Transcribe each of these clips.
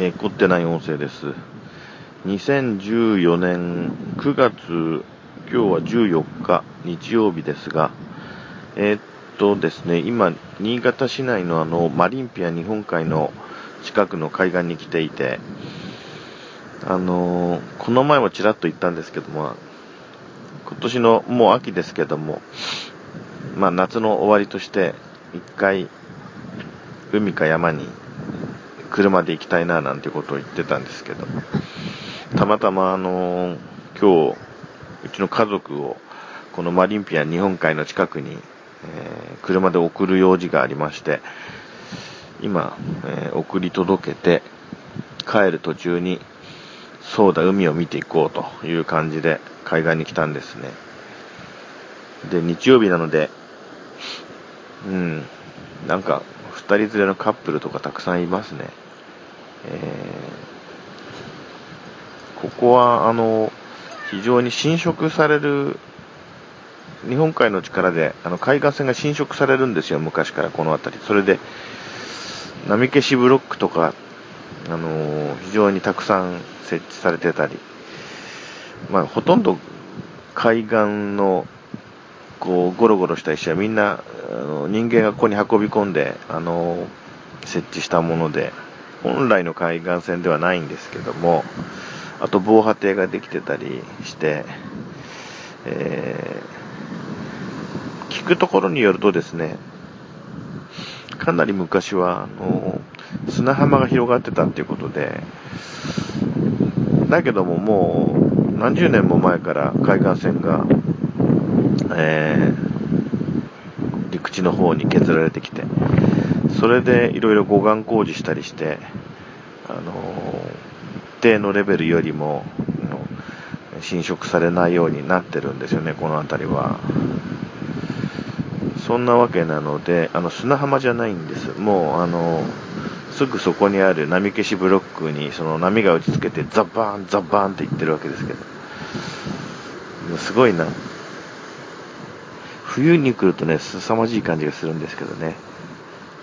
えー、凝ってない音声です。2014年9月、今日は14日日曜日ですが、えー、っとですね、今、新潟市内のあの、マリンピア日本海の近くの海岸に来ていて、あのー、この前もちらっと言ったんですけども、今年のもう秋ですけども、まあ夏の終わりとして一回海か山に車で行きたいななんてことを言ってたんですけど、たまたまあの、今日、うちの家族をこのマリンピア日本海の近くに、えー、車で送る用事がありまして、今、えー、送り届けて、帰る途中に、そうだ、海を見ていこうという感じで海岸に来たんですね。で、日曜日なので、うん、なんか、二人連れのカップルとかたくさんいますね。えー、ここは、あの、非常に侵食される、日本海の力で、あの、海岸線が侵食されるんですよ、昔からこの辺り。それで、波消しブロックとか、あの非常にたくさん設置されてたり、まあ、ほとんど海岸のこう、ゴロゴロした石はみんな、あの人間がここに運び込んで、あの、設置したもので、本来の海岸線ではないんですけども、あと防波堤ができてたりして、えー、聞くところによるとですね、かなり昔は、あの、砂浜が広がってたっていうことで、だけどももう何十年も前から海岸線がえー、陸地の方に削られてきて、それでいろいろ護岸工事したりして、あの一定のレベルよりも、侵食されないようになってるんですよね、この辺りは。そんなわけなので、あの、砂浜じゃないんです。もう、あの、すぐそこにある波消しブロックに、その波が打ちつけて、ザバーン、ザバーンって言ってるわけですけど。すごいな。冬に来るとね、凄まじい感じがするんですけどね。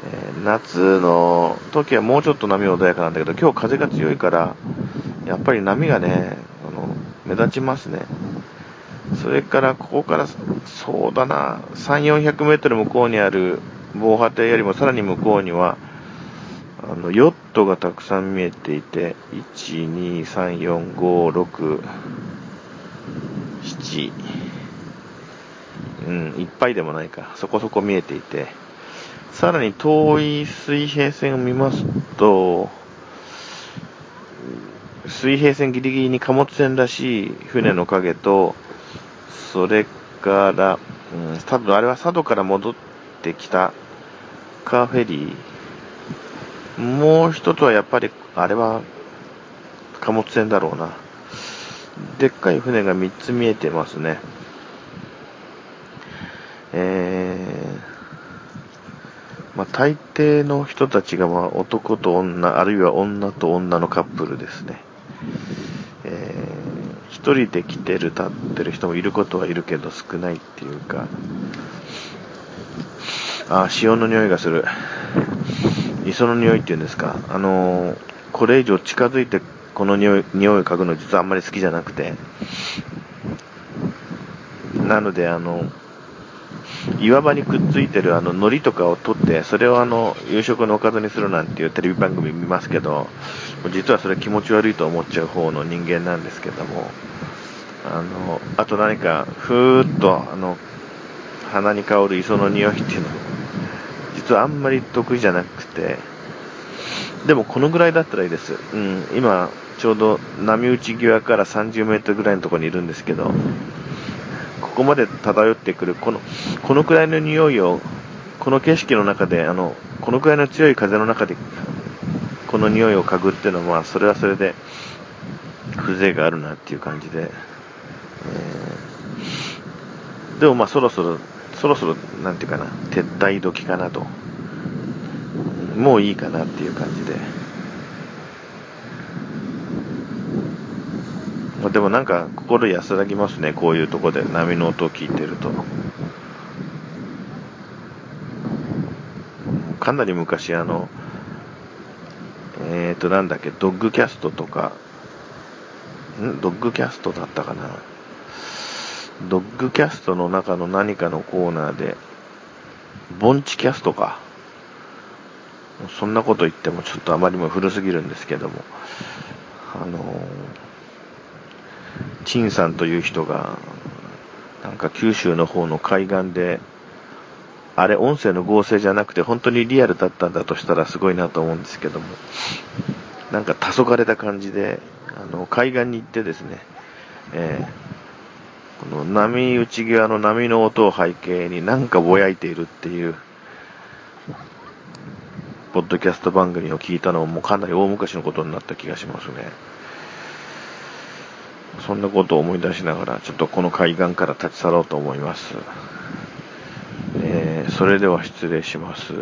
えー、夏の時はもうちょっと波穏やかなんだけど、今日風が強いから、やっぱり波がね、あの、目立ちますね。それから、ここから、そうだな、3、400メートル向こうにある防波堤よりもさらに向こうには、あの、ヨットがたくさん見えていて、1、2、3、4、5、6、7、うん、いっぱいでもないか、そこそこ見えていて、さらに遠い水平線を見ますと、水平線ギリギリに貨物船らしい船の影と、それから、うん、多分あれは佐渡から戻ってきたカーフェリー。もう一つはやっぱり、あれは貨物船だろうな。でっかい船が3つ見えてますね。えー、まあ、大抵の人たちが、まあ、男と女、あるいは女と女のカップルですね。えー、一人で来てる、立ってる人もいることはいるけど少ないっていうか、あ、潮の匂いがする。磯の匂いっていうんですか。あのー、これ以上近づいてこの匂い、匂いを嗅ぐの実はあんまり好きじゃなくて。なので、あの、岩場にくっついてるあの海苔とかを取って、それをあの夕食のおかずにするなんていうテレビ番組見ますけど、実はそれ気持ち悪いと思っちゃう方の人間なんですけども、あの、あと何か、ふーっと、あの、鼻に香る磯の匂いっていうのも、実はあんまり得意じゃなくて、でもこのぐらいだったらいいです。うん、今、ちょうど波打ち際から30メートルぐらいのところにいるんですけど、ここまで漂ってくる、この、このくらいの匂いを、この景色の中で、あの、このくらいの強い風の中で、この匂いを嗅ぐっていうのは、まあ、それはそれで、風情があるなっていう感じで、えー、でもまあ、そろそろ、そろそろ、なんていうかな、撤退時かなと。もういいかなっていう感じで。でもなんか心安らぎますね、こういうとこで波の音を聞いてると。かなり昔あの、えっ、ー、と、なんだっけ、ドッグキャストとか、ん？ドッグキャストだったかな。ドッグキャストの中の何かのコーナーで、ボンチキャストか。そんなこと言ってもちょっとあまりも古すぎるんですけども、あのー、陳さんという人が、なんか九州の方の海岸で、あれ音声の合成じゃなくて本当にリアルだったんだとしたらすごいなと思うんですけども、なんか黄昏た感じで、あの、海岸に行ってですね、えー、この波打ち際の波の音を背景になんかぼやいているっていう、ポッドキャスト番組を聞いたのももうかなり大昔のことになった気がしますね。そんなことを思い出しながら、ちょっとこの海岸から立ち去ろうと思います。えー、それでは失礼します。